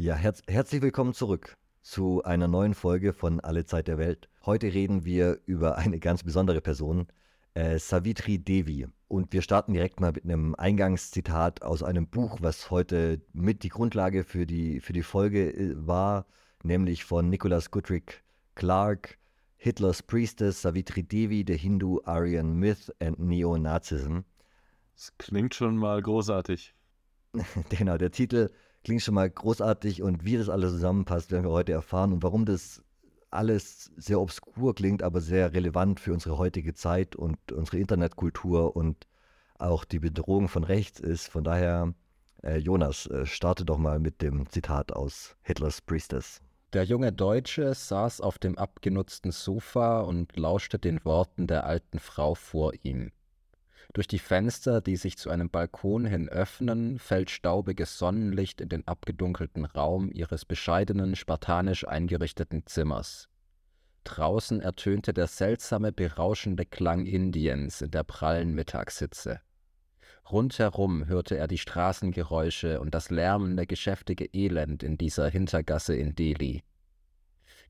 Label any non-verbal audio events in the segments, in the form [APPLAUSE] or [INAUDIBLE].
Ja, herz herzlich willkommen zurück zu einer neuen Folge von Alle Zeit der Welt. Heute reden wir über eine ganz besondere Person, äh, Savitri Devi. Und wir starten direkt mal mit einem Eingangszitat aus einem Buch, was heute mit die Grundlage für die, für die Folge äh, war, nämlich von Nicholas Goodrick Clark, Hitler's Priestess, Savitri Devi, The Hindu Aryan Myth and Neo-Nazism. Das klingt schon mal großartig. [LAUGHS] genau, der Titel klingt schon mal großartig und wie das alles zusammenpasst, werden wir heute erfahren und warum das alles sehr obskur klingt, aber sehr relevant für unsere heutige Zeit und unsere Internetkultur und auch die Bedrohung von rechts ist. Von daher, äh, Jonas, äh, starte doch mal mit dem Zitat aus Hitlers Priestess. Der junge Deutsche saß auf dem abgenutzten Sofa und lauschte den Worten der alten Frau vor ihm. Durch die Fenster, die sich zu einem Balkon hin öffnen, fällt staubiges Sonnenlicht in den abgedunkelten Raum ihres bescheidenen, spartanisch eingerichteten Zimmers. Draußen ertönte der seltsame, berauschende Klang Indiens in der prallen Mittagshitze. Rundherum hörte er die Straßengeräusche und das lärmende, geschäftige Elend in dieser Hintergasse in Delhi.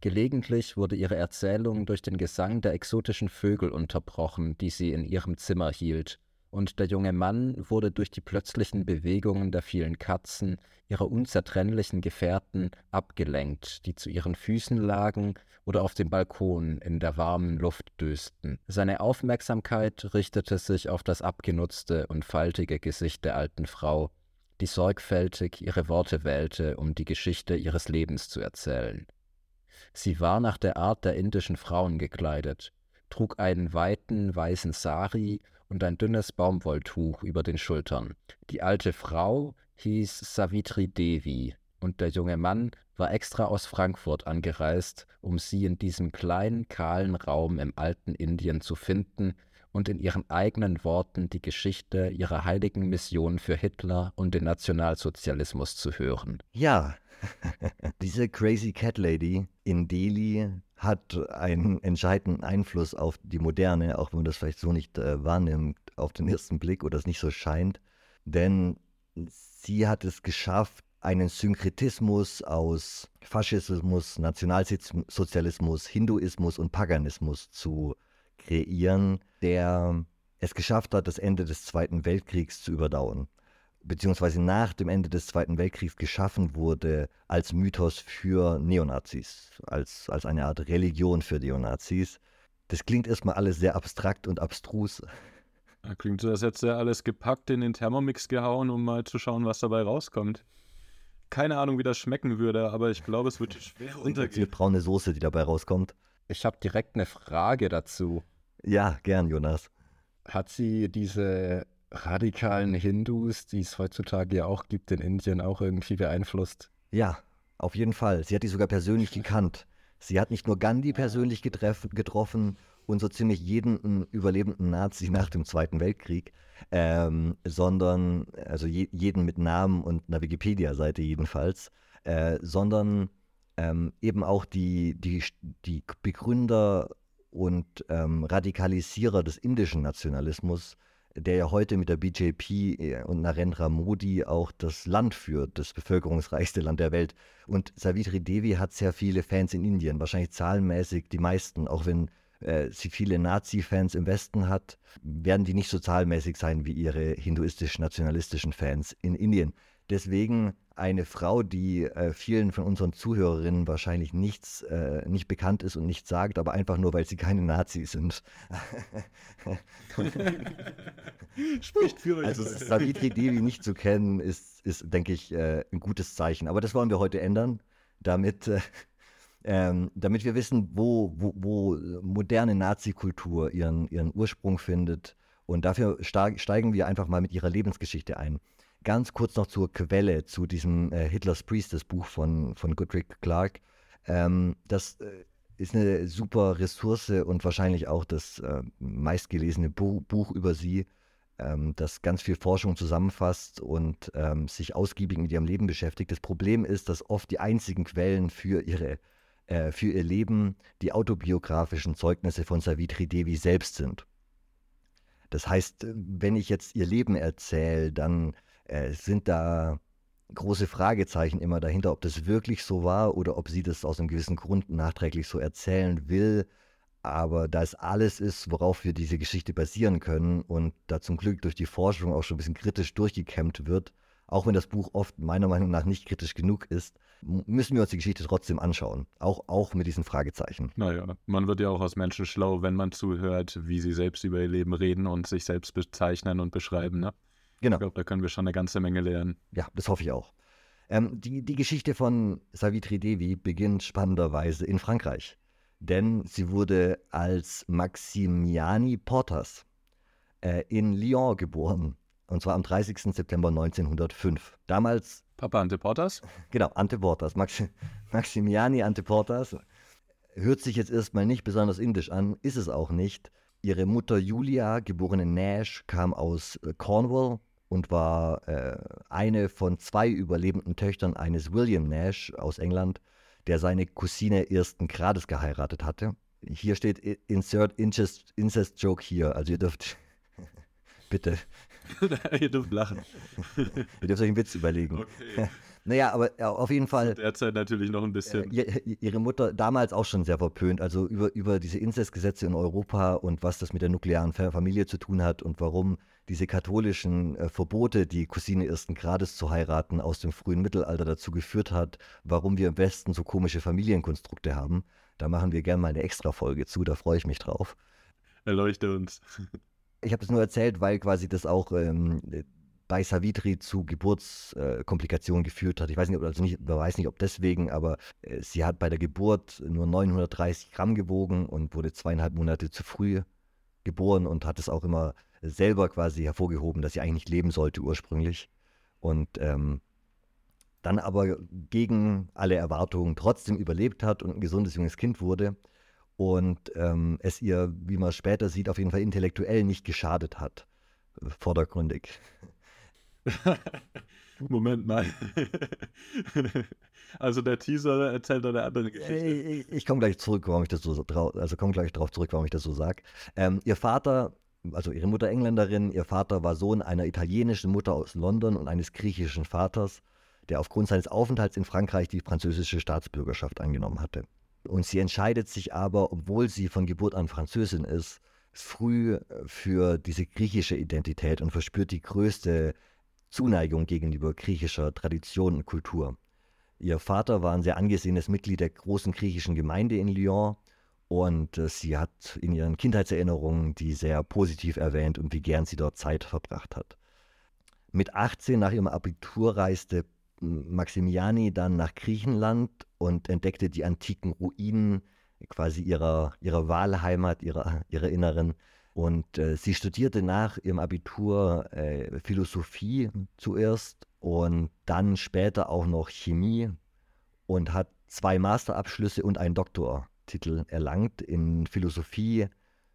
Gelegentlich wurde ihre Erzählung durch den Gesang der exotischen Vögel unterbrochen, die sie in ihrem Zimmer hielt, und der junge Mann wurde durch die plötzlichen Bewegungen der vielen Katzen, ihrer unzertrennlichen Gefährten, abgelenkt, die zu ihren Füßen lagen oder auf dem Balkon in der warmen Luft dösten. Seine Aufmerksamkeit richtete sich auf das abgenutzte und faltige Gesicht der alten Frau, die sorgfältig ihre Worte wählte, um die Geschichte ihres Lebens zu erzählen. Sie war nach der Art der indischen Frauen gekleidet, trug einen weiten weißen Sari und ein dünnes Baumwolltuch über den Schultern. Die alte Frau hieß Savitri Devi, und der junge Mann war extra aus Frankfurt angereist, um sie in diesem kleinen, kahlen Raum im alten Indien zu finden und in ihren eigenen Worten die Geschichte ihrer heiligen Mission für Hitler und den Nationalsozialismus zu hören. Ja, [LAUGHS] diese Crazy Cat Lady in Delhi hat einen entscheidenden Einfluss auf die Moderne, auch wenn man das vielleicht so nicht äh, wahrnimmt auf den ersten Blick oder es nicht so scheint. Denn sie hat es geschafft, einen Synkretismus aus Faschismus, Nationalsozialismus, Hinduismus und Paganismus zu kreieren, der es geschafft hat, das Ende des Zweiten Weltkriegs zu überdauern beziehungsweise nach dem Ende des Zweiten Weltkriegs geschaffen wurde als Mythos für Neonazis, als, als eine Art Religion für Neonazis. Das klingt erstmal alles sehr abstrakt und abstrus. Da klingt so, als hätte er alles gepackt, in den Thermomix gehauen, um mal zu schauen, was dabei rauskommt. Keine Ahnung, wie das schmecken würde, aber ich glaube, es wird schwer untergehen. Die braune Soße, die dabei rauskommt. Ich habe direkt eine Frage dazu. Ja, gern, Jonas. Hat sie diese radikalen Hindus, die es heutzutage ja auch gibt in Indien, auch irgendwie beeinflusst? Ja, auf jeden Fall. Sie hat die sogar persönlich gekannt. Sie hat nicht nur Gandhi persönlich getroffen und so ziemlich jeden überlebenden Nazi [LAUGHS] nach dem Zweiten Weltkrieg, ähm, sondern, also je, jeden mit Namen und einer Wikipedia-Seite jedenfalls, äh, sondern ähm, eben auch die, die, die Begründer und ähm, Radikalisierer des indischen Nationalismus, der ja heute mit der BJP äh, und Narendra Modi auch das Land führt, das bevölkerungsreichste Land der Welt. Und Savitri Devi hat sehr viele Fans in Indien, wahrscheinlich zahlenmäßig die meisten, auch wenn äh, sie viele Nazi-Fans im Westen hat, werden die nicht so zahlmäßig sein wie ihre hinduistisch-nationalistischen Fans in Indien. Deswegen eine Frau, die äh, vielen von unseren Zuhörerinnen wahrscheinlich nichts, äh, nicht bekannt ist und nichts sagt, aber einfach nur, weil sie keine Nazis sind. [LAUGHS] [LAUGHS] Spricht für euch. Also Savitri Devi nicht zu kennen, ist, ist denke ich, äh, ein gutes Zeichen. Aber das wollen wir heute ändern, damit, äh, ähm, damit wir wissen, wo, wo, wo moderne Nazi-Kultur ihren, ihren Ursprung findet. Und dafür steigen wir einfach mal mit ihrer Lebensgeschichte ein. Ganz kurz noch zur Quelle, zu diesem äh, Hitlers Priestess Buch von, von Goodrick Clark. Ähm, das äh, ist eine super Ressource und wahrscheinlich auch das äh, meistgelesene Bu Buch über sie, ähm, das ganz viel Forschung zusammenfasst und ähm, sich ausgiebig mit ihrem Leben beschäftigt. Das Problem ist, dass oft die einzigen Quellen für ihre äh, für ihr Leben die autobiografischen Zeugnisse von Savitri Devi selbst sind. Das heißt, wenn ich jetzt ihr Leben erzähle, dann äh, sind da große Fragezeichen immer dahinter, ob das wirklich so war oder ob sie das aus einem gewissen Grund nachträglich so erzählen will. Aber da es alles ist, worauf wir diese Geschichte basieren können und da zum Glück durch die Forschung auch schon ein bisschen kritisch durchgekämmt wird, auch wenn das Buch oft meiner Meinung nach nicht kritisch genug ist, müssen wir uns die Geschichte trotzdem anschauen. Auch, auch mit diesen Fragezeichen. Naja, man wird ja auch aus Menschen schlau, wenn man zuhört, wie sie selbst über ihr Leben reden und sich selbst bezeichnen und beschreiben. Ne? Genau. Ich glaube, da können wir schon eine ganze Menge lernen. Ja, das hoffe ich auch. Ähm, die, die Geschichte von Savitri Devi beginnt spannenderweise in Frankreich. Denn sie wurde als Maximiani Portas äh, in Lyon geboren. Und zwar am 30. September 1905. Damals. Papa Ante Portas? [LAUGHS] Genau, Ante Portas. Max, Maximiani Ante Portas. Hört sich jetzt erstmal nicht besonders indisch an, ist es auch nicht. Ihre Mutter Julia, geborene Nash, kam aus äh, Cornwall und war äh, eine von zwei überlebenden Töchtern eines William Nash aus England, der seine Cousine ersten Grades geheiratet hatte. Hier steht Insert Incest, Incest Joke hier. Also ihr dürft [LAUGHS] bitte. [LAUGHS] ihr dürft lachen. [LAUGHS] ihr dürft euch einen Witz überlegen. Okay. Naja, aber auf jeden Fall. Derzeit natürlich noch ein bisschen. Äh, ihre Mutter damals auch schon sehr verpönt, also über, über diese Inzestgesetze in Europa und was das mit der nuklearen Familie zu tun hat und warum diese katholischen äh, Verbote, die Cousine ersten Grades zu heiraten, aus dem frühen Mittelalter dazu geführt hat, warum wir im Westen so komische Familienkonstrukte haben. Da machen wir gerne mal eine extra Folge zu, da freue ich mich drauf. Erleuchte uns. [LAUGHS] Ich habe es nur erzählt, weil quasi das auch ähm, bei Savitri zu Geburtskomplikationen äh, geführt hat. Ich weiß nicht, also nicht, weiß nicht, ob deswegen, aber äh, sie hat bei der Geburt nur 930 Gramm gewogen und wurde zweieinhalb Monate zu früh geboren und hat es auch immer selber quasi hervorgehoben, dass sie eigentlich nicht leben sollte ursprünglich. Und ähm, dann aber gegen alle Erwartungen trotzdem überlebt hat und ein gesundes junges Kind wurde und ähm, es ihr, wie man später sieht, auf jeden Fall intellektuell nicht geschadet hat, vordergründig. [LAUGHS] Moment mal. [LAUGHS] also der Teaser erzählt eine andere Geschichte. Ich, ich komme gleich zurück, warum ich das so also komme gleich darauf zurück, warum ich das so sage. Ähm, ihr Vater, also ihre Mutter Engländerin, ihr Vater war Sohn einer italienischen Mutter aus London und eines griechischen Vaters, der aufgrund seines Aufenthalts in Frankreich die französische Staatsbürgerschaft angenommen hatte. Und sie entscheidet sich aber, obwohl sie von Geburt an Französin ist, früh für diese griechische Identität und verspürt die größte Zuneigung gegenüber griechischer Tradition und Kultur. Ihr Vater war ein sehr angesehenes Mitglied der großen griechischen Gemeinde in Lyon und äh, sie hat in ihren Kindheitserinnerungen die sehr positiv erwähnt und wie gern sie dort Zeit verbracht hat. Mit 18 nach ihrem Abitur reiste Maximiani dann nach Griechenland und entdeckte die antiken Ruinen quasi ihrer, ihrer Wahlheimat, ihrer, ihrer inneren und äh, sie studierte nach ihrem Abitur äh, Philosophie zuerst und dann später auch noch Chemie und hat zwei Masterabschlüsse und einen Doktortitel erlangt in Philosophie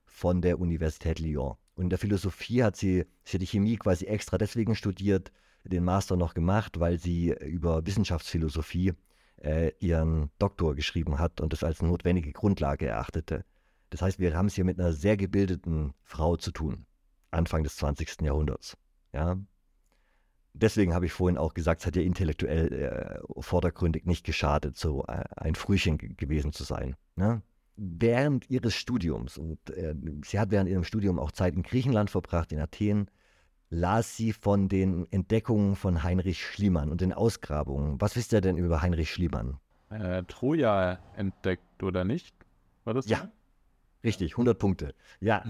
von der Universität Lyon. Und in der Philosophie hat sie, sie hat die Chemie quasi extra deswegen studiert, den Master noch gemacht, weil sie über Wissenschaftsphilosophie äh, ihren Doktor geschrieben hat und das als notwendige Grundlage erachtete. Das heißt, wir haben es hier mit einer sehr gebildeten Frau zu tun, Anfang des 20. Jahrhunderts. Ja? Deswegen habe ich vorhin auch gesagt, es hat ja intellektuell äh, vordergründig nicht geschadet, so äh, ein Frühchen gewesen zu sein. Ne? Während ihres Studiums, und äh, sie hat während ihrem Studium auch Zeit in Griechenland verbracht, in Athen, las sie von den Entdeckungen von Heinrich Schliemann und den Ausgrabungen. Was wisst ihr denn über Heinrich Schliemann? Troja entdeckt oder nicht? War das? Ja, so? Richtig, 100 Punkte. Ja.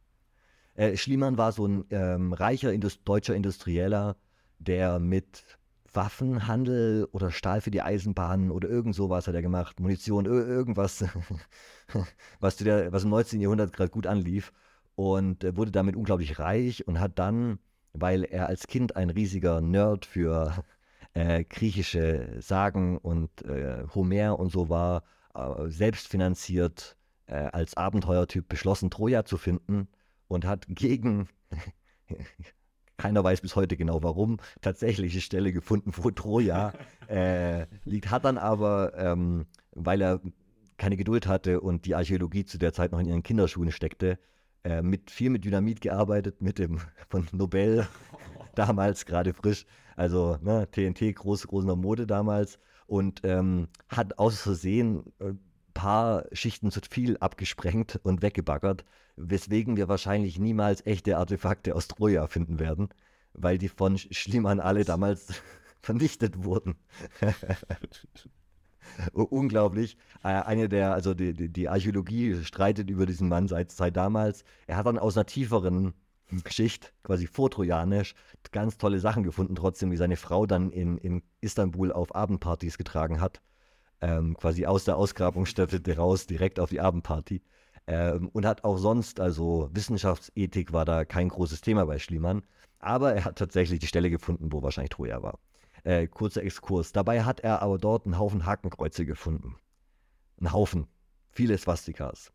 [LAUGHS] äh, Schliemann war so ein ähm, reicher Indust deutscher Industrieller, der mit Waffenhandel oder Stahl für die Eisenbahn oder irgend sowas hat er gemacht, Munition, irgendwas, [LAUGHS] was, der, was im 19. Jahrhundert gerade gut anlief und wurde damit unglaublich reich und hat dann, weil er als Kind ein riesiger Nerd für äh, griechische Sagen und äh, Homer und so war, äh, selbst finanziert äh, als Abenteuertyp beschlossen, Troja zu finden und hat gegen, [LAUGHS] keiner weiß bis heute genau warum, tatsächliche Stelle gefunden, wo Troja [LAUGHS] äh, liegt. Hat dann aber, ähm, weil er keine Geduld hatte und die Archäologie zu der Zeit noch in ihren Kinderschuhen steckte, äh, mit, viel mit Dynamit gearbeitet, mit dem [LAUGHS] von Nobel [LAUGHS] damals gerade frisch. Also ne, TNT, groß, groß in der Mode damals. Und ähm, hat aus Versehen äh, paar Schichten zu viel abgesprengt und weggebaggert, weswegen wir wahrscheinlich niemals echte Artefakte aus Troja finden werden, weil die von Schliemann alle damals [LAUGHS] vernichtet wurden. [LAUGHS] Unglaublich. Äh, eine der, also die, die, Archäologie streitet über diesen Mann seit, seit damals. Er hat dann aus einer tieferen Schicht, quasi vortrojanisch, ganz tolle Sachen gefunden, trotzdem, wie seine Frau dann in, in Istanbul auf Abendpartys getragen hat. Ähm, quasi aus der Ausgrabungsstätte raus, direkt auf die Abendparty. Ähm, und hat auch sonst, also Wissenschaftsethik war da kein großes Thema bei Schliemann. Aber er hat tatsächlich die Stelle gefunden, wo wahrscheinlich Troja war. Äh, kurzer Exkurs. Dabei hat er aber dort einen Haufen Hakenkreuze gefunden. Ein Haufen. Viele Swastikas.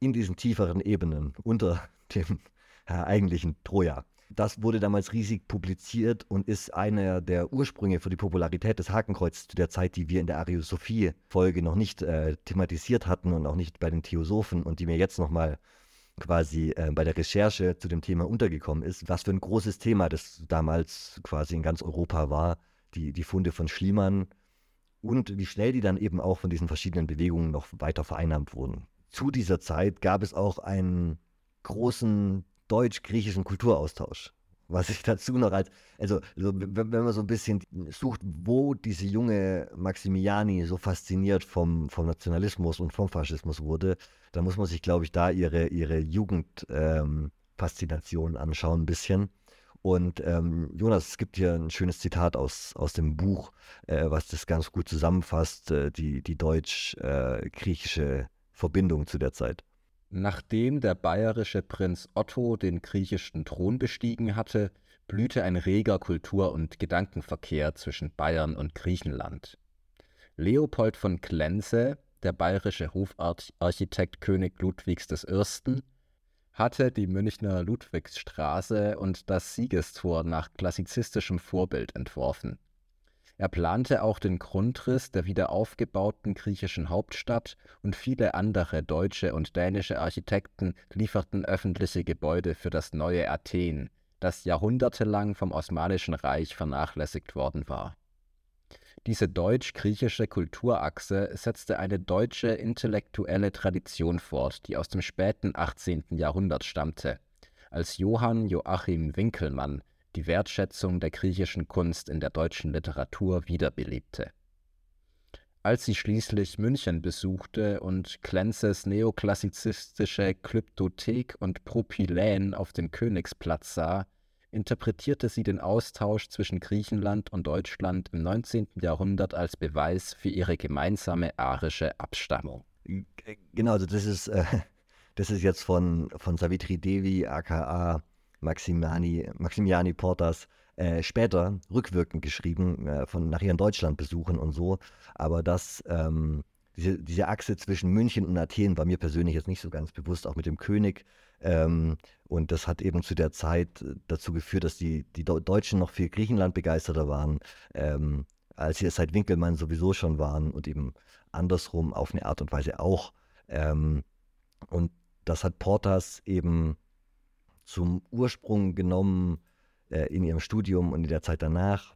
In diesen tieferen Ebenen unter dem äh, eigentlichen Troja. Das wurde damals riesig publiziert und ist einer der Ursprünge für die Popularität des Hakenkreuzes zu der Zeit, die wir in der Ariosophie-Folge noch nicht äh, thematisiert hatten und auch nicht bei den Theosophen und die mir jetzt nochmal quasi äh, bei der Recherche zu dem Thema untergekommen ist, was für ein großes Thema das damals quasi in ganz Europa war, die, die Funde von Schliemann und wie schnell die dann eben auch von diesen verschiedenen Bewegungen noch weiter vereinnahmt wurden. Zu dieser Zeit gab es auch einen großen deutsch-griechischen Kulturaustausch. Was ich dazu noch als, also so, wenn, man so ein bisschen sucht, wo diese junge Maximiani so fasziniert vom, vom Nationalismus und vom Faschismus wurde, dann muss man sich, glaube ich, da ihre, ihre Jugendfaszination ähm, anschauen ein bisschen. Und ähm, Jonas, es gibt hier ein schönes Zitat aus, aus dem Buch, äh, was das ganz gut zusammenfasst, äh, die, die deutsch-griechische äh, Verbindung zu der Zeit. Nachdem der bayerische Prinz Otto den griechischen Thron bestiegen hatte, blühte ein reger Kultur- und Gedankenverkehr zwischen Bayern und Griechenland. Leopold von Klenze, der bayerische Hofarchitekt König Ludwigs I., hatte die Münchner Ludwigsstraße und das Siegestor nach klassizistischem Vorbild entworfen. Er plante auch den Grundriss der wiederaufgebauten griechischen Hauptstadt und viele andere deutsche und dänische Architekten lieferten öffentliche Gebäude für das neue Athen, das jahrhundertelang vom Osmanischen Reich vernachlässigt worden war diese deutsch-griechische Kulturachse setzte eine deutsche intellektuelle Tradition fort, die aus dem späten 18. Jahrhundert stammte, als Johann Joachim Winckelmann die Wertschätzung der griechischen Kunst in der deutschen Literatur wiederbelebte. Als sie schließlich München besuchte und Klenzes neoklassizistische Klyptothek und Propylän auf dem Königsplatz sah, interpretierte sie den Austausch zwischen Griechenland und Deutschland im 19. Jahrhundert als Beweis für ihre gemeinsame arische Abstammung. Genau, also das ist, äh, [LAUGHS] das ist jetzt von, von Savitri Devi, aka Maximiani, Maximiani Portas, äh, später rückwirkend geschrieben, äh, von nach ihren Deutschlandbesuchen und so. Aber das, ähm, diese, diese Achse zwischen München und Athen war mir persönlich jetzt nicht so ganz bewusst, auch mit dem König. Ähm, und das hat eben zu der Zeit äh, dazu geführt, dass die, die Deutschen noch viel Griechenland begeisterter waren, ähm, als sie es seit Winkelmann sowieso schon waren und eben andersrum auf eine Art und Weise auch. Ähm, und das hat Portas eben zum Ursprung genommen äh, in ihrem Studium und in der Zeit danach,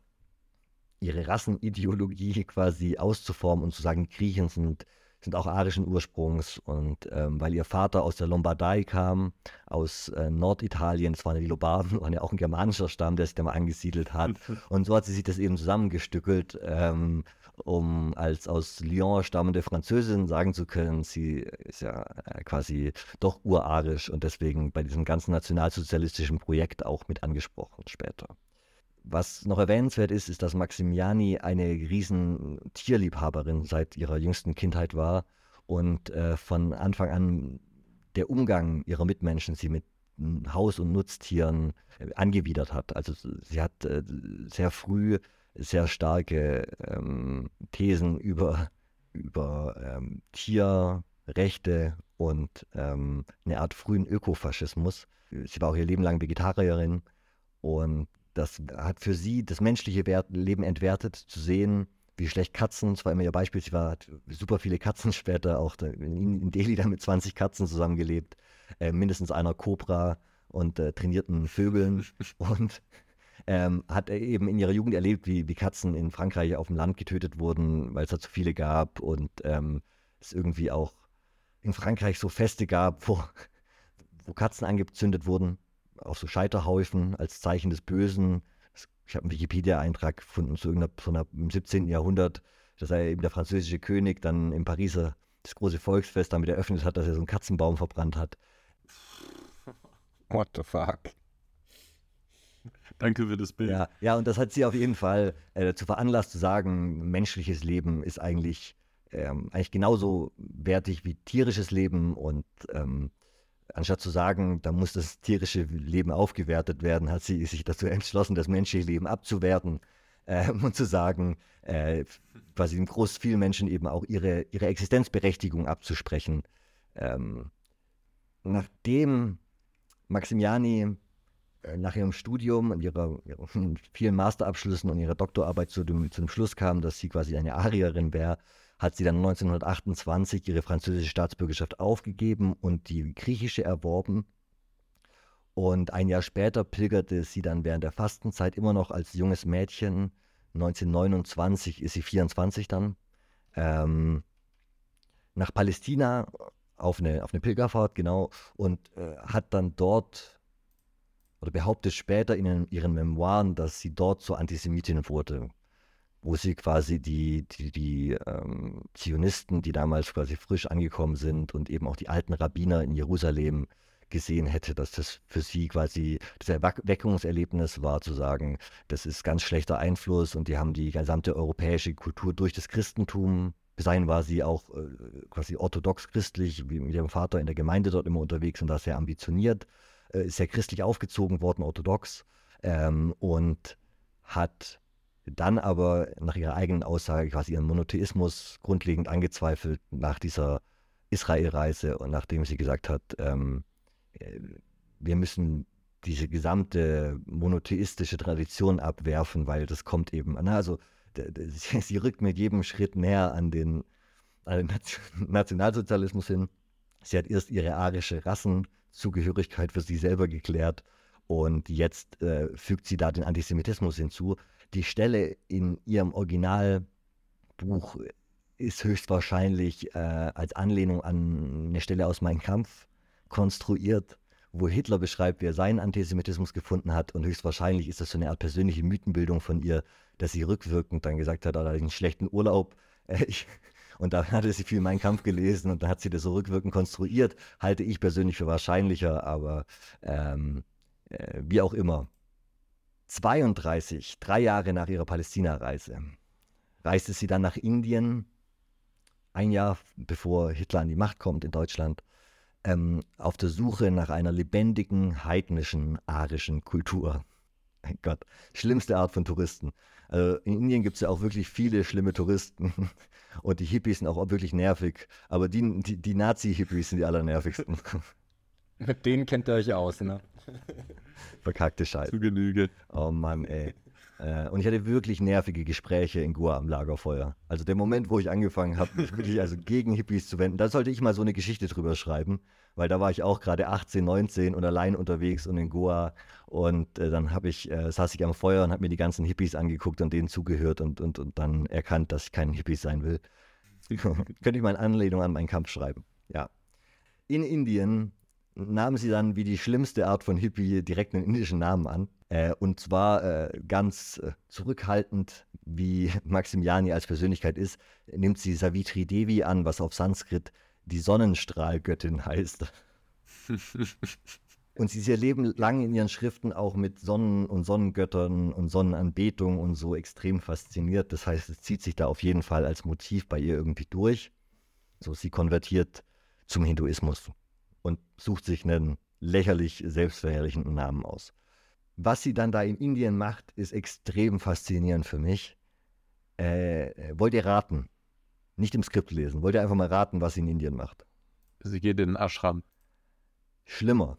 ihre Rassenideologie [LAUGHS] quasi auszuformen und zu sagen, Griechen sind sind auch arischen Ursprungs und ähm, weil ihr Vater aus der Lombardei kam, aus äh, Norditalien, das waren die Lombarden, [LAUGHS] waren ja auch ein germanischer Stamm, der sich da mal angesiedelt hat. [LAUGHS] und so hat sie sich das eben zusammengestückelt, ähm, um als aus Lyon stammende Französin sagen zu können, sie ist ja äh, quasi doch urarisch und deswegen bei diesem ganzen nationalsozialistischen Projekt auch mit angesprochen später. Was noch erwähnenswert ist, ist, dass Maximiani eine riesen Tierliebhaberin seit ihrer jüngsten Kindheit war und äh, von Anfang an der Umgang ihrer Mitmenschen sie mit Haus- und Nutztieren äh, angewidert hat. Also sie hat äh, sehr früh sehr starke ähm, Thesen über, über ähm, Tierrechte und ähm, eine Art frühen Ökofaschismus. Sie war auch ihr Leben lang Vegetarierin und das hat für sie das menschliche Wert, Leben entwertet, zu sehen, wie schlecht Katzen, das war immer ihr Beispiel, sie war, hat super viele Katzen später, auch in, Delhi da mit 20 Katzen zusammengelebt, äh, mindestens einer Cobra und äh, trainierten Vögeln. [LAUGHS] und ähm, hat eben in ihrer Jugend erlebt, wie, wie Katzen in Frankreich auf dem Land getötet wurden, weil es da zu viele gab und ähm, es irgendwie auch in Frankreich so Feste gab, wo, wo Katzen angezündet wurden, auf so Scheiterhaufen als Zeichen des Bösen. Ich habe einen Wikipedia-Eintrag gefunden zu irgendeiner, so einer, im 17. Jahrhundert, dass er eben der französische König dann im Pariser das große Volksfest damit eröffnet hat, dass er so einen Katzenbaum verbrannt hat. [LAUGHS] What the fuck? Danke für das Bild. Ja, ja, und das hat sie auf jeden Fall äh, dazu veranlasst zu sagen, menschliches Leben ist eigentlich, ähm, eigentlich genauso wertig wie tierisches Leben und ähm, anstatt zu sagen, da muss das tierische Leben aufgewertet werden, hat sie sich dazu entschlossen, das menschliche Leben abzuwerten ähm, und zu sagen, äh, quasi dem groß vielen Menschen eben auch ihre, ihre Existenzberechtigung abzusprechen. Ähm, nachdem Maximiani nach ihrem Studium und ihrer, ihren [LAUGHS] vielen Masterabschlüssen und ihrer Doktorarbeit zu dem, zu dem Schluss kam, dass sie quasi eine Arierin wäre, hat sie dann 1928 ihre französische Staatsbürgerschaft aufgegeben und die griechische erworben. Und ein Jahr später pilgerte sie dann während der Fastenzeit immer noch als junges Mädchen. 1929 ist sie 24 dann. Ähm, nach Palästina auf eine, auf eine Pilgerfahrt, genau, und äh, hat dann dort oder behauptet später in ihren Memoiren, dass sie dort zur Antisemitin wurde, wo sie quasi die, die, die ähm, Zionisten, die damals quasi frisch angekommen sind und eben auch die alten Rabbiner in Jerusalem gesehen hätte, dass das für sie quasi das Erweckungserlebnis war, zu sagen, das ist ganz schlechter Einfluss und die haben die gesamte europäische Kultur durch das Christentum. Bis dahin war sie auch äh, quasi orthodox christlich, wie mit ihrem Vater in der Gemeinde dort immer unterwegs und da sehr ambitioniert, äh, ist sehr christlich aufgezogen worden, orthodox ähm, und hat dann aber nach ihrer eigenen Aussage quasi ihren Monotheismus grundlegend angezweifelt nach dieser Israelreise und nachdem sie gesagt hat, ähm, äh, wir müssen diese gesamte monotheistische Tradition abwerfen, weil das kommt eben, na, also [LAUGHS] sie, rückt mit jedem Schritt näher an den, an den Nationalsozialismus hin. Sie hat erst ihre arische Rassenzugehörigkeit für sie selber geklärt und jetzt äh, fügt sie da den Antisemitismus hinzu. Die Stelle in ihrem Originalbuch ist höchstwahrscheinlich äh, als Anlehnung an eine Stelle aus Mein Kampf konstruiert, wo Hitler beschreibt, wie er seinen Antisemitismus gefunden hat. Und höchstwahrscheinlich ist das so eine Art persönliche Mythenbildung von ihr, dass sie rückwirkend dann gesagt hat, hatte ich einen schlechten Urlaub. Äh, ich, und da [LAUGHS] hatte sie viel Mein Kampf gelesen und dann hat sie das so rückwirkend konstruiert. Halte ich persönlich für wahrscheinlicher, aber ähm, äh, wie auch immer. 32, drei Jahre nach ihrer Palästina-Reise, reiste sie dann nach Indien, ein Jahr bevor Hitler an die Macht kommt in Deutschland, ähm, auf der Suche nach einer lebendigen, heidnischen, arischen Kultur. Mein Gott, schlimmste Art von Touristen. Also in Indien gibt es ja auch wirklich viele schlimme Touristen und die Hippies sind auch wirklich nervig, aber die, die, die Nazi-Hippies sind die allernervigsten. [LAUGHS] Mit denen kennt ihr euch aus, ne? [LAUGHS] Verkackte Scheiße. Zu Genüge. Oh Mann, ey. Äh, und ich hatte wirklich nervige Gespräche in Goa am Lagerfeuer. Also der Moment, wo ich angefangen habe, [LAUGHS] mich wirklich also gegen Hippies zu wenden, da sollte ich mal so eine Geschichte drüber schreiben, weil da war ich auch gerade 18, 19 und allein unterwegs und in Goa. Und äh, dann habe ich, äh, saß ich am Feuer und habe mir die ganzen Hippies angeguckt und denen zugehört und, und, und dann erkannt, dass ich kein Hippie sein will. [LAUGHS] Könnte ich mal in Anlehnung an meinen Kampf schreiben. Ja. In Indien nahmen sie dann wie die schlimmste Art von Hippie direkt einen indischen Namen an. Äh, und zwar äh, ganz äh, zurückhaltend, wie Maximiani als Persönlichkeit ist, nimmt sie Savitri Devi an, was auf Sanskrit die Sonnenstrahlgöttin heißt. [LAUGHS] und sie ist ihr Leben lang in ihren Schriften auch mit Sonnen- und Sonnengöttern und Sonnenanbetung und so extrem fasziniert. Das heißt, es zieht sich da auf jeden Fall als Motiv bei ihr irgendwie durch. So, sie konvertiert zum Hinduismus und sucht sich einen lächerlich selbstverherrlichenden Namen aus. Was sie dann da in Indien macht, ist extrem faszinierend für mich. Äh, wollt ihr raten? Nicht im Skript lesen. Wollt ihr einfach mal raten, was sie in Indien macht? Sie geht in den Ashram. Schlimmer.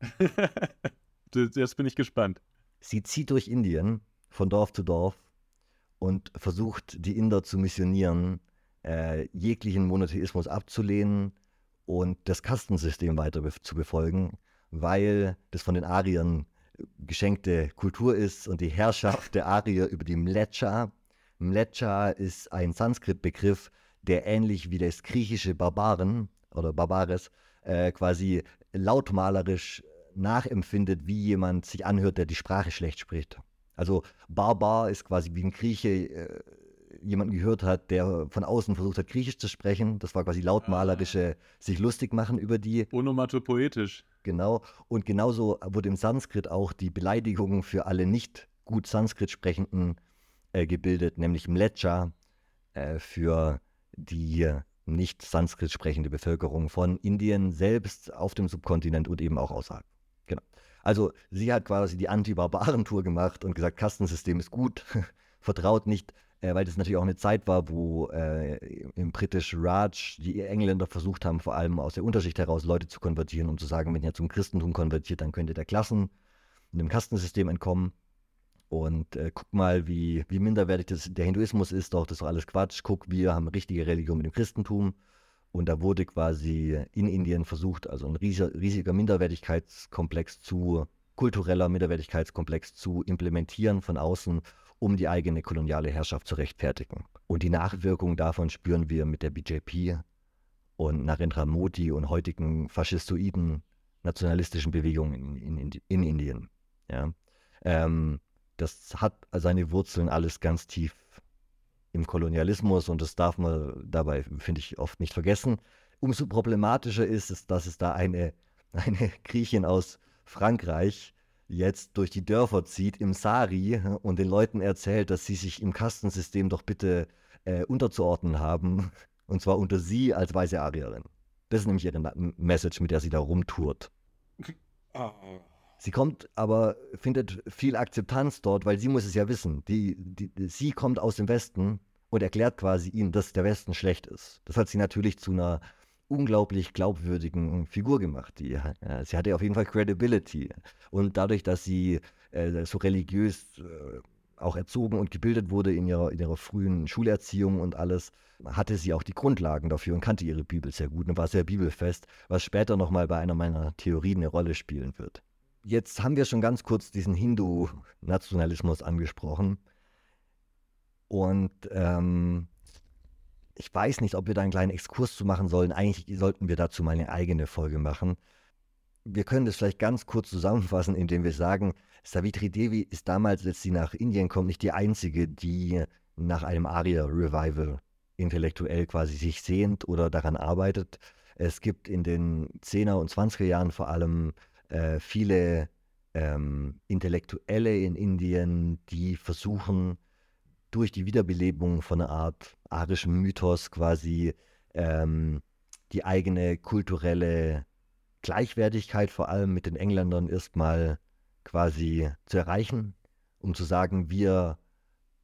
[LAUGHS] Jetzt bin ich gespannt. Sie zieht durch Indien von Dorf zu Dorf und versucht, die Inder zu missionieren, äh, jeglichen Monotheismus abzulehnen und das Kastensystem weiter zu befolgen weil das von den Ariern geschenkte Kultur ist und die Herrschaft der Arier über die Mlecha. Mlecha ist ein Sanskrit-Begriff, der ähnlich wie das griechische Barbaren oder Barbares äh, quasi lautmalerisch nachempfindet, wie jemand sich anhört, der die Sprache schlecht spricht. Also Barbar ist quasi wie ein Grieche äh, jemanden gehört hat, der von außen versucht hat, Griechisch zu sprechen. Das war quasi lautmalerische, ah. sich lustig machen über die. Onomatopoetisch. Genau. Und genauso wurde im Sanskrit auch die Beleidigung für alle nicht gut Sanskrit sprechenden äh, gebildet, nämlich Mlecha äh, für die nicht Sanskrit sprechende Bevölkerung von Indien selbst auf dem Subkontinent und eben auch außerhalb. Genau. Also sie hat quasi die Anti-Barbaren-Tour gemacht und gesagt, Kastensystem ist gut, [LAUGHS] vertraut nicht, äh, weil das natürlich auch eine Zeit war, wo äh, im britischen Raj die Engländer versucht haben, vor allem aus der Unterschicht heraus Leute zu konvertieren, um zu sagen, wenn ihr zum Christentum konvertiert, dann könnt ihr der Klassen und dem Kastensystem entkommen. Und äh, guck mal, wie, wie minderwertig das, der Hinduismus ist, doch das ist doch alles Quatsch. Guck, wir haben richtige Religion mit dem Christentum. Und da wurde quasi in Indien versucht, also ein riesiger, riesiger Minderwertigkeitskomplex zu, kultureller Minderwertigkeitskomplex zu implementieren von außen, um die eigene koloniale Herrschaft zu rechtfertigen. Und die Nachwirkungen davon spüren wir mit der BJP und Narendra Modi und heutigen faschistoiden nationalistischen Bewegungen in, in, in Indien. Ja. Ähm, das hat seine Wurzeln alles ganz tief im Kolonialismus und das darf man dabei, finde ich, oft nicht vergessen. Umso problematischer ist es, dass es da eine, [LAUGHS] eine Griechin aus Frankreich jetzt durch die Dörfer zieht im Sari und den Leuten erzählt, dass sie sich im Kastensystem doch bitte äh, unterzuordnen haben. [LAUGHS] Und zwar unter sie als weiße Arierin. Das ist nämlich ihre Message, mit der sie da rumtourt. Oh. Sie kommt aber, findet viel Akzeptanz dort, weil sie muss es ja wissen. Die, die, sie kommt aus dem Westen und erklärt quasi ihnen, dass der Westen schlecht ist. Das hat sie natürlich zu einer unglaublich glaubwürdigen Figur gemacht. Die, äh, sie hatte auf jeden Fall Credibility. Und dadurch, dass sie äh, so religiös äh, auch erzogen und gebildet wurde in ihrer, in ihrer frühen Schulerziehung und alles, hatte sie auch die Grundlagen dafür und kannte ihre Bibel sehr gut und war sehr bibelfest, was später nochmal bei einer meiner Theorien eine Rolle spielen wird. Jetzt haben wir schon ganz kurz diesen Hindu-Nationalismus angesprochen. Und ähm, ich weiß nicht, ob wir da einen kleinen Exkurs zu machen sollen. Eigentlich sollten wir dazu mal eine eigene Folge machen. Wir können das vielleicht ganz kurz zusammenfassen, indem wir sagen, Savitri Devi ist damals, als sie nach Indien kommt, nicht die einzige, die nach einem Arya-Revival intellektuell quasi sich sehnt oder daran arbeitet. Es gibt in den 10er und 20er Jahren vor allem äh, viele ähm, Intellektuelle in Indien, die versuchen, durch die Wiederbelebung von einer Art arischem Mythos quasi ähm, die eigene kulturelle Gleichwertigkeit vor allem mit den Engländern erstmal quasi zu erreichen, um zu sagen, wir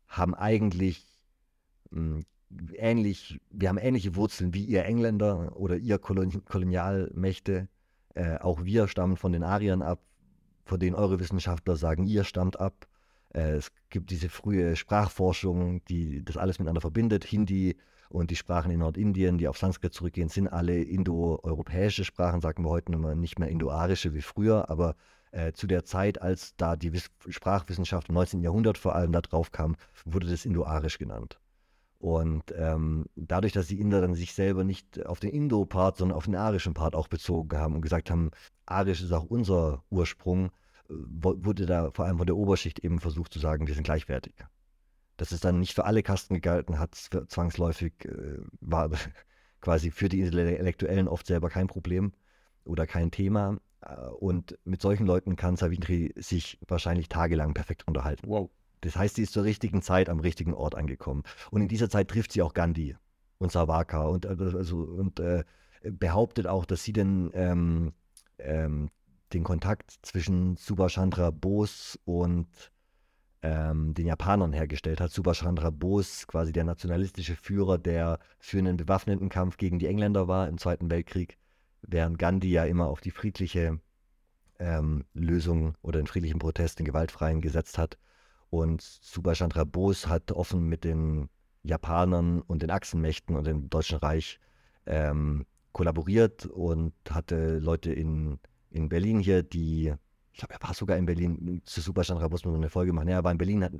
haben eigentlich hm, ähnlich, wir haben ähnliche Wurzeln wie ihr Engländer oder ihr Kolon Kolonialmächte äh, auch wir stammen von den Ariern ab, von denen eure Wissenschaftler sagen, ihr stammt ab. Äh, es gibt diese frühe Sprachforschung, die das alles miteinander verbindet. Hindi und die Sprachen in Nordindien, die auf Sanskrit zurückgehen, sind alle indoeuropäische Sprachen, sagen wir heute nicht mehr indoarische wie früher, aber äh, zu der Zeit, als da die Wiss Sprachwissenschaft im 19. Jahrhundert vor allem da drauf kam, wurde das Indoarisch genannt. Und ähm, dadurch, dass die Inder dann sich selber nicht auf den Indo-Part, sondern auf den arischen Part auch bezogen haben und gesagt haben, arisch ist auch unser Ursprung, äh, wurde da vor allem von der Oberschicht eben versucht zu sagen, wir sind gleichwertig. Dass es dann nicht für alle Kasten gegalten hat, zwangsläufig äh, war [LAUGHS] quasi für die Intellektuellen oft selber kein Problem oder kein Thema. Äh, und mit solchen Leuten kann Savitri sich wahrscheinlich tagelang perfekt unterhalten. Wow. Das heißt, sie ist zur richtigen Zeit am richtigen Ort angekommen. Und in dieser Zeit trifft sie auch Gandhi und Savarkar und, äh, also, und äh, behauptet auch, dass sie den, ähm, ähm, den Kontakt zwischen Subhash Chandra Bose und ähm, den Japanern hergestellt hat. Subhash Chandra Bose, quasi der nationalistische Führer, der für einen bewaffneten Kampf gegen die Engländer war im Zweiten Weltkrieg, während Gandhi ja immer auf die friedliche ähm, Lösung oder den friedlichen Protest, den gewaltfreien gesetzt hat. Und Subhash Chandra Bose hat offen mit den Japanern und den Achsenmächten und dem Deutschen Reich ähm, kollaboriert und hatte Leute in, in Berlin hier, die ich glaube, er war sogar in Berlin. Zu Superstandra muss man eine Folge machen. Ja, er war in Berlin, hat,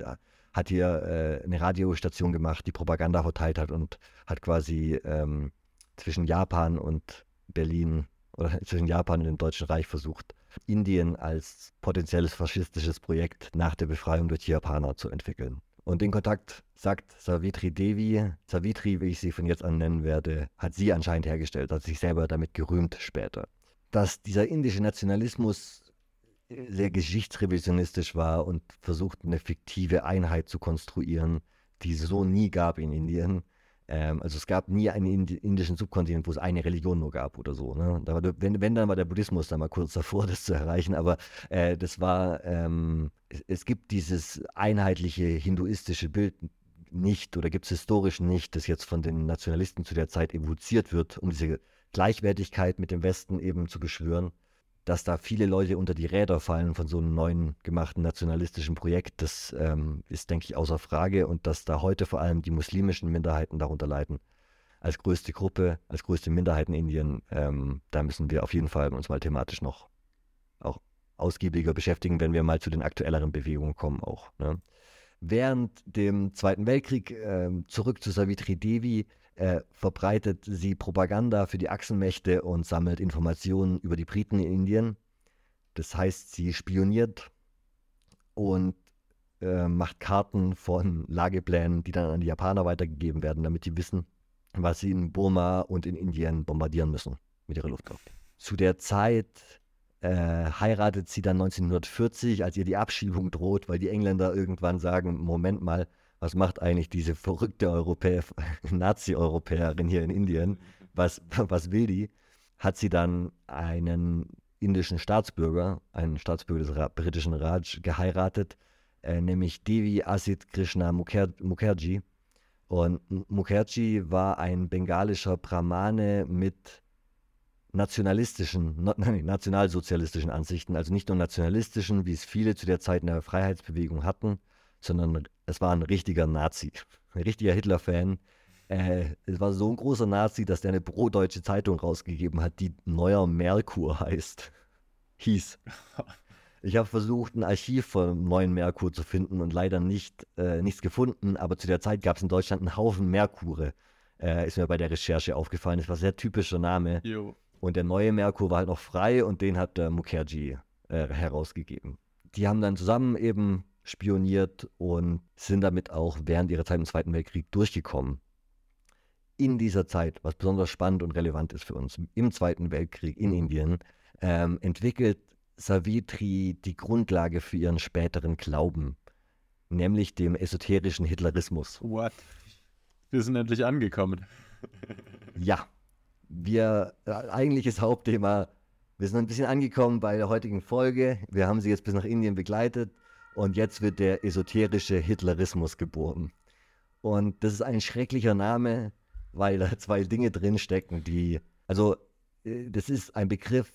hat hier äh, eine Radiostation gemacht, die Propaganda verteilt hat und hat quasi ähm, zwischen Japan und Berlin oder [LAUGHS] zwischen Japan und dem Deutschen Reich versucht, Indien als potenzielles faschistisches Projekt nach der Befreiung durch die Japaner zu entwickeln. Und den Kontakt, sagt Savitri Devi, Savitri, wie ich sie von jetzt an nennen werde, hat sie anscheinend hergestellt, hat sich selber damit gerühmt später. Dass dieser indische Nationalismus sehr geschichtsrevisionistisch war und versucht, eine fiktive Einheit zu konstruieren, die es so nie gab in Indien. Ähm, also es gab nie einen indischen Subkontinent, wo es eine Religion nur gab oder so. Ne? Da der, wenn, wenn, dann war der Buddhismus da mal kurz davor, [LAUGHS] das zu erreichen. Aber äh, das war, ähm, es, es, gibt dieses einheitliche hinduistische Bild nicht oder gibt es historisch nicht, das jetzt von den Nationalisten zu der Zeit evoziert wird, um diese Gleichwertigkeit mit dem Westen eben zu beschwören dass da viele Leute unter die Räder fallen von so einem neuen gemachten nationalistischen Projekt, das ähm, ist, denke ich, außer Frage. Und dass da heute vor allem die muslimischen Minderheiten darunter leiden. Als größte Gruppe, als größte Minderheit in Indien, ähm, da müssen wir auf jeden Fall uns mal thematisch noch auch ausgiebiger beschäftigen, wenn wir mal zu den aktuelleren Bewegungen kommen auch. Ne? Während dem Zweiten Weltkrieg, äh, zurück zu Savitri Devi, äh, verbreitet sie Propaganda für die Achsenmächte und sammelt Informationen über die Briten in Indien. Das heißt, sie spioniert und äh, macht Karten von Lageplänen, die dann an die Japaner weitergegeben werden, damit die wissen, was sie in Burma und in Indien bombardieren müssen mit ihrer Luftwaffe. Zu der Zeit äh, heiratet sie dann 1940, als ihr die Abschiebung droht, weil die Engländer irgendwann sagen, Moment mal, was macht eigentlich diese verrückte Europäer, [LAUGHS] Nazi-Europäerin hier in Indien? Was, [LAUGHS] was will die? Hat sie dann einen indischen Staatsbürger, einen Staatsbürger des britischen Raj, geheiratet, äh, nämlich Devi Asit Krishna Mukher Mukherjee. Und Mukherjee war ein bengalischer Brahmane mit nationalistischen, [LAUGHS] nationalsozialistischen Ansichten, also nicht nur nationalistischen, wie es viele zu der Zeit in der Freiheitsbewegung hatten, sondern es war ein richtiger Nazi, [LAUGHS] ein richtiger Hitler-Fan. Äh, es war so ein großer Nazi, dass der eine pro-deutsche Zeitung rausgegeben hat, die Neuer Merkur heißt. [LAUGHS] Hieß. Ich habe versucht, ein Archiv von Neuen Merkur zu finden und leider nicht, äh, nichts gefunden, aber zu der Zeit gab es in Deutschland einen Haufen Merkure. Äh, ist mir bei der Recherche aufgefallen. Das war ein sehr typischer Name. Jo. Und der neue Merkur war halt noch frei und den hat der Mukherjee äh, herausgegeben. Die haben dann zusammen eben spioniert und sind damit auch während ihrer Zeit im Zweiten Weltkrieg durchgekommen. In dieser Zeit, was besonders spannend und relevant ist für uns, im Zweiten Weltkrieg in Indien, ähm, entwickelt Savitri die Grundlage für ihren späteren Glauben, nämlich dem esoterischen Hitlerismus. What? Wir sind endlich angekommen. [LAUGHS] ja, wir, äh, eigentliches Hauptthema, wir sind ein bisschen angekommen bei der heutigen Folge. Wir haben sie jetzt bis nach Indien begleitet. Und jetzt wird der esoterische Hitlerismus geboren. Und das ist ein schrecklicher Name, weil da zwei Dinge drinstecken, die, also äh, das ist ein Begriff,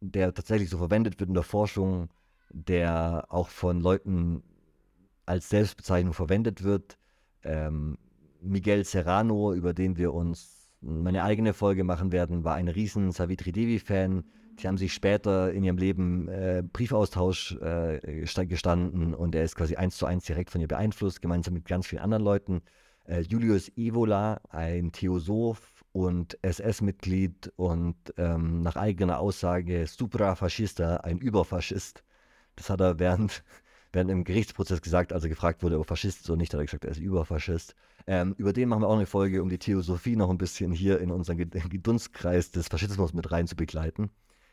der tatsächlich so verwendet wird in der Forschung, der auch von Leuten als Selbstbezeichnung verwendet wird. Ähm, Miguel Serrano, über den wir uns meine eigene Folge machen werden, war ein riesen Savitri Devi-Fan die haben sich später in ihrem Leben äh, Briefaustausch äh, gestanden und er ist quasi eins zu eins direkt von ihr beeinflusst, gemeinsam mit ganz vielen anderen Leuten. Äh, Julius Evola, ein Theosoph und SS-Mitglied und ähm, nach eigener Aussage Suprafaschista, ein Überfaschist. Das hat er während, [LAUGHS] während im Gerichtsprozess gesagt, als er gefragt wurde, ob Faschist ist oder nicht, hat er gesagt, er ist Überfaschist. Ähm, über den machen wir auch eine Folge, um die Theosophie noch ein bisschen hier in unseren Dunstkreis des Faschismus mit rein zu begleiten.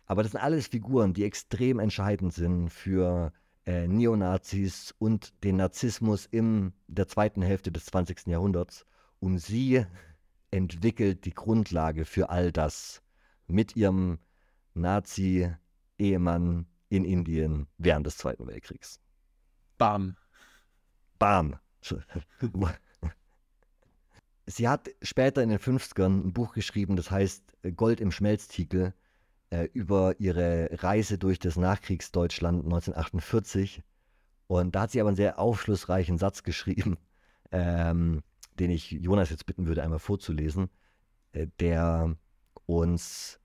Aber das sind alles Figuren, die extrem entscheidend sind für äh, Neonazis und den Narzissmus in der zweiten Hälfte des 20. Jahrhunderts. Und sie entwickelt die Grundlage für all das mit ihrem Nazi-Ehemann in Indien während des Zweiten Weltkriegs. Bam. Bam. [LAUGHS] Sie hat später in den 50ern ein Buch geschrieben, das heißt Gold im Schmelztiegel äh, über ihre Reise durch das Nachkriegsdeutschland 1948. Und da hat sie aber einen sehr aufschlussreichen Satz geschrieben, [LAUGHS] ähm, den ich Jonas jetzt bitten würde, einmal vorzulesen, äh, der uns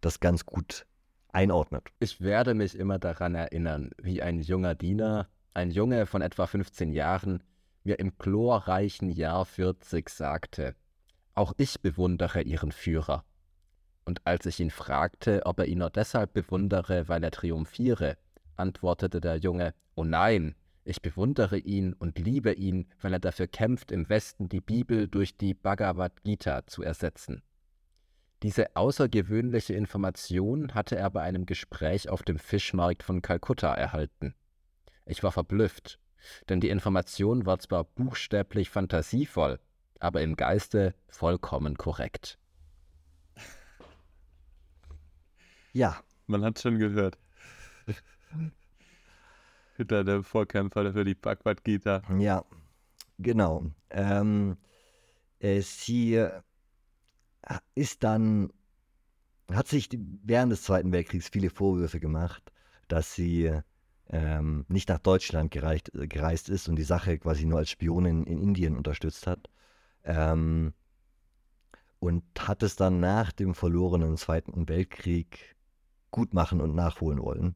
das ganz gut einordnet. Ich werde mich immer daran erinnern, wie ein junger Diener, ein Junge von etwa 15 Jahren, mir im glorreichen Jahr 40 sagte, auch ich bewundere Ihren Führer. Und als ich ihn fragte, ob er ihn nur deshalb bewundere, weil er triumphiere, antwortete der Junge, Oh nein, ich bewundere ihn und liebe ihn, weil er dafür kämpft, im Westen die Bibel durch die Bhagavad Gita zu ersetzen. Diese außergewöhnliche Information hatte er bei einem Gespräch auf dem Fischmarkt von Kalkutta erhalten. Ich war verblüfft, denn die Information war zwar buchstäblich fantasievoll, aber im Geiste vollkommen korrekt. Ja. Man hat schon gehört. [LAUGHS] Hitler, der Vorkämpfer für die Bhagavad Gita. Ja, genau. Ähm, äh, sie ist dann, hat sich während des Zweiten Weltkriegs viele Vorwürfe gemacht, dass sie ähm, nicht nach Deutschland gereicht, gereist ist und die Sache quasi nur als Spionin in Indien unterstützt hat. Ähm, und hat es dann nach dem verlorenen Zweiten Weltkrieg gut machen und nachholen wollen.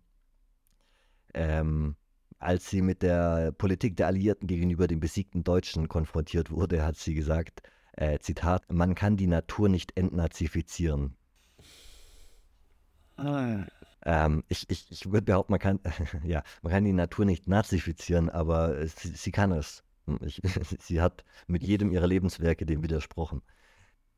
Ähm, als sie mit der Politik der Alliierten gegenüber den besiegten Deutschen konfrontiert wurde, hat sie gesagt, äh, Zitat, man kann die Natur nicht entnazifizieren. Ah. Ähm, ich ich, ich würde behaupten, man kann, [LAUGHS] ja, man kann die Natur nicht nazifizieren, aber sie, sie kann es. Ich, [LAUGHS] sie hat mit jedem ihrer Lebenswerke dem widersprochen.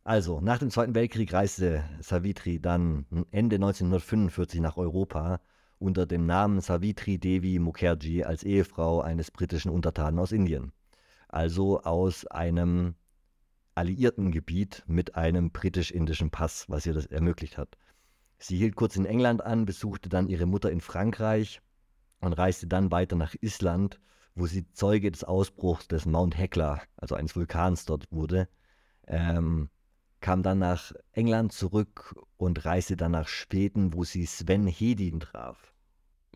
Also, nach dem Zweiten Weltkrieg reiste Savitri dann Ende 1945 nach Europa unter dem Namen Savitri Devi Mukherjee als Ehefrau eines britischen Untertanen aus Indien. Also aus einem alliierten Gebiet mit einem britisch-indischen Pass, was ihr das ermöglicht hat. Sie hielt kurz in England an, besuchte dann ihre Mutter in Frankreich und reiste dann weiter nach Island, wo sie Zeuge des Ausbruchs des Mount Hekla, also eines Vulkans dort wurde, ähm, kam dann nach England zurück und reiste dann nach Schweden, wo sie Sven Hedin traf.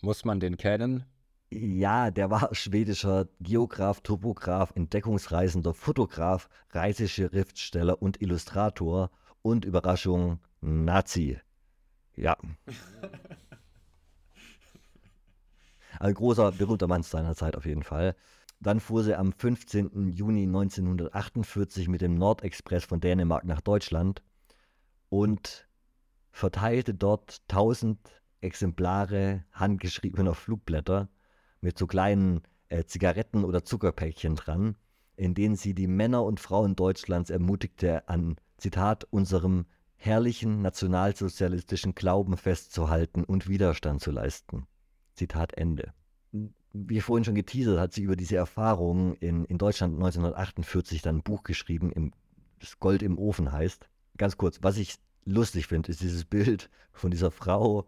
Muss man den kennen? Ja, der war schwedischer Geograf, Topograf, Entdeckungsreisender, Fotograf, Reiseschriftsteller und Illustrator und Überraschung Nazi. Ja. Ein [LAUGHS] großer, berühmter Mann seiner Zeit auf jeden Fall. Dann fuhr sie am 15. Juni 1948 mit dem Nordexpress von Dänemark nach Deutschland und verteilte dort 1000 Exemplare handgeschriebener Flugblätter mit so kleinen äh, Zigaretten oder Zuckerpäckchen dran, in denen sie die Männer und Frauen Deutschlands ermutigte, an, Zitat, unserem herrlichen nationalsozialistischen Glauben festzuhalten und Widerstand zu leisten. Zitat Ende. Wie vorhin schon geteasert, hat sie über diese Erfahrungen in, in Deutschland 1948 dann ein Buch geschrieben, im, das Gold im Ofen heißt. Ganz kurz, was ich lustig finde, ist dieses Bild von dieser Frau,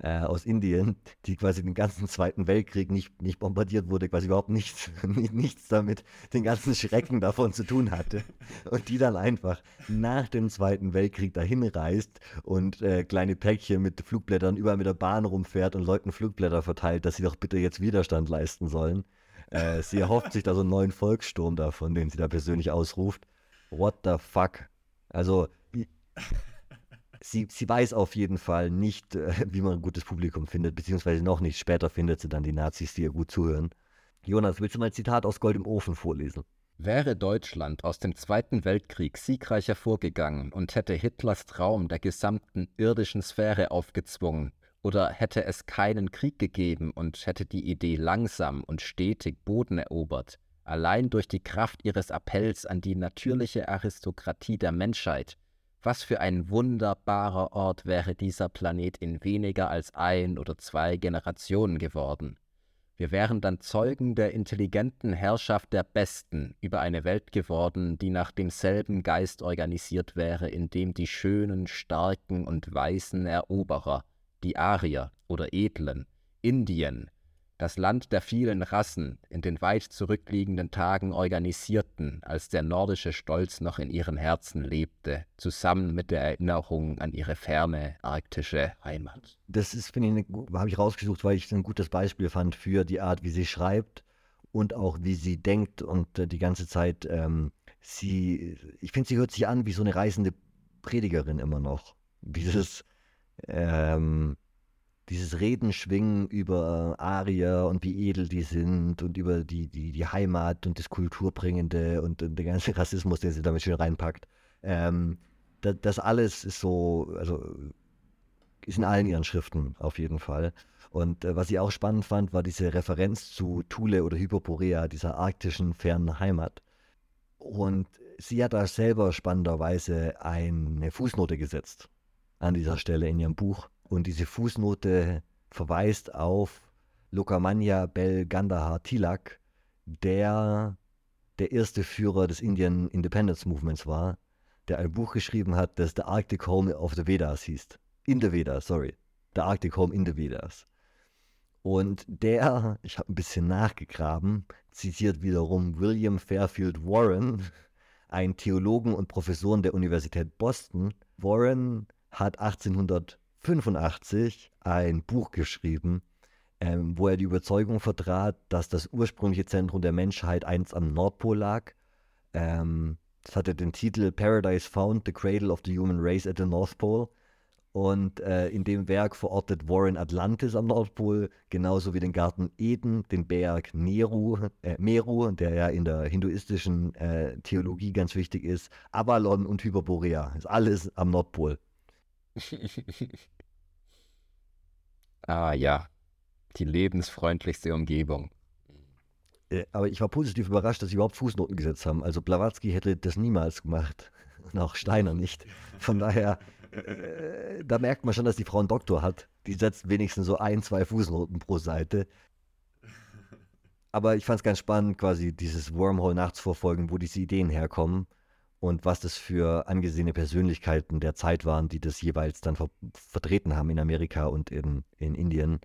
äh, aus Indien, die quasi den ganzen Zweiten Weltkrieg nicht, nicht bombardiert wurde, quasi überhaupt nichts, [LAUGHS] nichts damit, den ganzen Schrecken davon zu tun hatte. Und die dann einfach nach dem Zweiten Weltkrieg dahin reist und äh, kleine Päckchen mit Flugblättern überall mit der Bahn rumfährt und Leuten Flugblätter verteilt, dass sie doch bitte jetzt Widerstand leisten sollen. Äh, sie erhofft sich da so einen neuen Volkssturm davon, den sie da persönlich ausruft. What the fuck? Also, sie, sie weiß auf jeden Fall nicht, äh, [LAUGHS] wie man ein gutes Publikum findet, beziehungsweise noch nicht. Später findet sie dann die Nazis, die ihr gut zuhören. Jonas, willst du mal ein Zitat aus Gold im Ofen vorlesen? Wäre Deutschland aus dem Zweiten Weltkrieg siegreich hervorgegangen und hätte Hitlers Traum der gesamten irdischen Sphäre aufgezwungen, oder hätte es keinen Krieg gegeben und hätte die Idee langsam und stetig Boden erobert, allein durch die Kraft ihres Appells an die natürliche Aristokratie der Menschheit, was für ein wunderbarer Ort wäre dieser Planet in weniger als ein oder zwei Generationen geworden. Wir wären dann Zeugen der intelligenten Herrschaft der Besten über eine Welt geworden, die nach demselben Geist organisiert wäre, in dem die schönen, starken und weißen Eroberer, die Arier oder Edlen, Indien, das Land der vielen Rassen in den weit zurückliegenden Tagen organisierten, als der nordische Stolz noch in ihren Herzen lebte, zusammen mit der Erinnerung an ihre ferne arktische Heimat. Das ist, finde ich, habe ich rausgesucht, weil ich ein gutes Beispiel fand für die Art, wie sie schreibt und auch wie sie denkt und äh, die ganze Zeit, ähm, sie, ich finde, sie hört sich an wie so eine reisende Predigerin immer noch. Dieses, ähm, dieses Reden schwingen über Arier und wie edel die sind und über die, die, die Heimat und das Kulturbringende und, und den ganzen [LAUGHS] Rassismus, den sie damit schön reinpackt. Ähm, das, das, alles ist so, also ist in allen ihren Schriften auf jeden Fall. Und äh, was ich auch spannend fand, war diese Referenz zu Thule oder Hyperborea, dieser arktischen fernen Heimat. Und sie hat da selber spannenderweise eine Fußnote gesetzt an dieser Stelle in ihrem Buch. Und diese Fußnote verweist auf Lokamanya Bel Gandhar Tilak, der der erste Führer des Indian Independence Movements war, der ein Buch geschrieben hat, das The Arctic Home of the Vedas hieß. In the Vedas, sorry. The Arctic Home in the Vedas. Und der, ich habe ein bisschen nachgegraben, zitiert wiederum William Fairfield Warren, einen Theologen und Professoren der Universität Boston. Warren hat 1885 ein Buch geschrieben, ähm, wo er die Überzeugung vertrat, dass das ursprüngliche Zentrum der Menschheit einst am Nordpol lag. Ähm, das hatte den Titel Paradise Found, The Cradle of the Human Race at the North Pole. Und äh, in dem Werk verortet Warren Atlantis am Nordpol, genauso wie den Garten Eden, den Berg Meru, äh, Meru der ja in der hinduistischen äh, Theologie ganz wichtig ist, Avalon und Hyperborea. Ist alles am Nordpol. [LAUGHS] ah ja, die lebensfreundlichste Umgebung. Äh, aber ich war positiv überrascht, dass sie überhaupt Fußnoten gesetzt haben. Also Blavatsky hätte das niemals gemacht. [LAUGHS] Und auch Steiner nicht. Von daher, äh, da merkt man schon, dass die Frau einen Doktor hat. Die setzt wenigstens so ein, zwei Fußnoten pro Seite. Aber ich fand es ganz spannend, quasi dieses Wormhole nachzuverfolgen, wo diese Ideen herkommen und was das für angesehene Persönlichkeiten der Zeit waren, die das jeweils dann ver vertreten haben in Amerika und in, in Indien.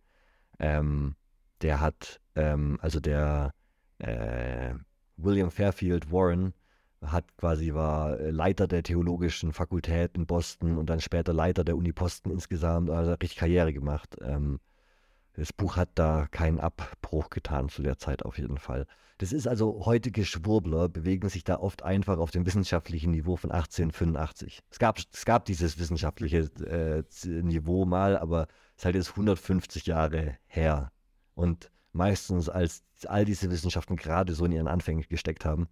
Ähm, der hat, ähm, also der äh, William Fairfield Warren hat quasi war äh, Leiter der theologischen Fakultät in Boston und dann später Leiter der Uni Boston insgesamt, also richtig Karriere gemacht. Ähm, das Buch hat da keinen Abbruch getan zu der Zeit auf jeden Fall. Das ist also heutige Schwurbler bewegen sich da oft einfach auf dem wissenschaftlichen Niveau von 1885. Es gab, es gab dieses wissenschaftliche äh, Niveau mal, aber es ist halt jetzt 150 Jahre her. Und meistens als all diese Wissenschaften gerade so in ihren Anfängen gesteckt haben.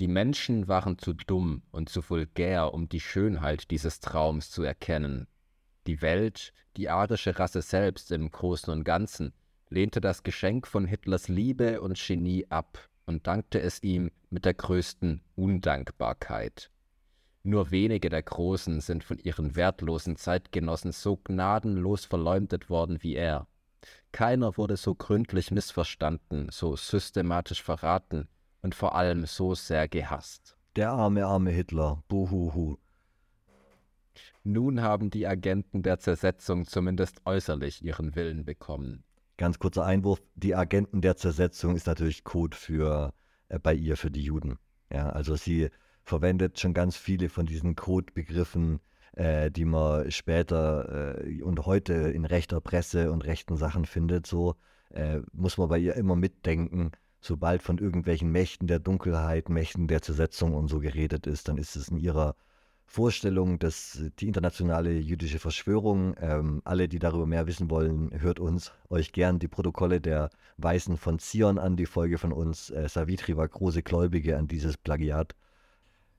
Die Menschen waren zu dumm und zu vulgär, um die Schönheit dieses Traums zu erkennen. Die Welt, die arische Rasse selbst im Großen und Ganzen, lehnte das Geschenk von Hitlers Liebe und Genie ab und dankte es ihm mit der größten Undankbarkeit. Nur wenige der Großen sind von ihren wertlosen Zeitgenossen so gnadenlos verleumdet worden wie er. Keiner wurde so gründlich missverstanden, so systematisch verraten und vor allem so sehr gehasst. Der arme, arme Hitler. Buhuhu. Nun haben die Agenten der Zersetzung zumindest äußerlich ihren Willen bekommen. Ganz kurzer Einwurf, die Agenten der Zersetzung ist natürlich Code für äh, bei ihr für die Juden. Ja, also sie verwendet schon ganz viele von diesen Codebegriffen, äh, die man später äh, und heute in rechter Presse und rechten Sachen findet, so äh, muss man bei ihr immer mitdenken. Sobald von irgendwelchen Mächten der Dunkelheit, Mächten der Zersetzung und so geredet ist, dann ist es in ihrer Vorstellung, dass die internationale jüdische Verschwörung, ähm, alle, die darüber mehr wissen wollen, hört uns euch gern die Protokolle der Weißen von Zion an, die Folge von uns. Äh, Savitri war große Gläubige an dieses Plagiat.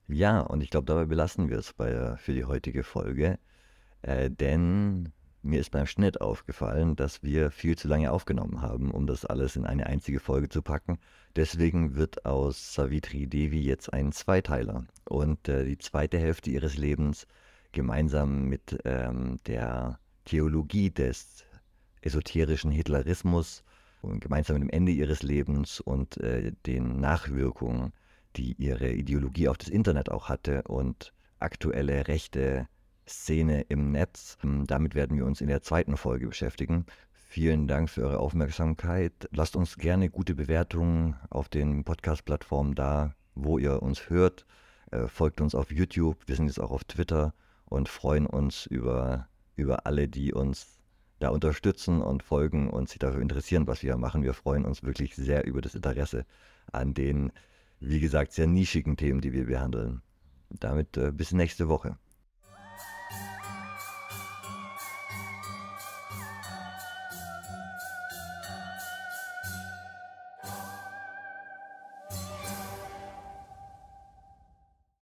Ja, und ich glaube, dabei belassen wir es bei, für die heutige Folge. Äh, denn mir ist beim Schnitt aufgefallen, dass wir viel zu lange aufgenommen haben, um das alles in eine einzige Folge zu packen. Deswegen wird aus Savitri Devi jetzt ein Zweiteiler. Und äh, die zweite Hälfte ihres Lebens gemeinsam mit ähm, der Theologie des esoterischen Hitlerismus und gemeinsam mit dem Ende ihres Lebens und äh, den Nachwirkungen die ihre Ideologie auf das Internet auch hatte und aktuelle rechte Szene im Netz. Ähm, damit werden wir uns in der zweiten Folge beschäftigen. Vielen Dank für eure Aufmerksamkeit. Lasst uns gerne gute Bewertungen auf den Podcast-Plattformen da, wo ihr uns hört. Äh, folgt uns auf YouTube. Wir sind jetzt auch auf Twitter und freuen uns über, über alle, die uns da unterstützen und folgen und sich dafür interessieren, was wir machen. Wir freuen uns wirklich sehr über das Interesse an den wie gesagt, sehr nischigen Themen, die wir behandeln. Damit äh, bis nächste Woche.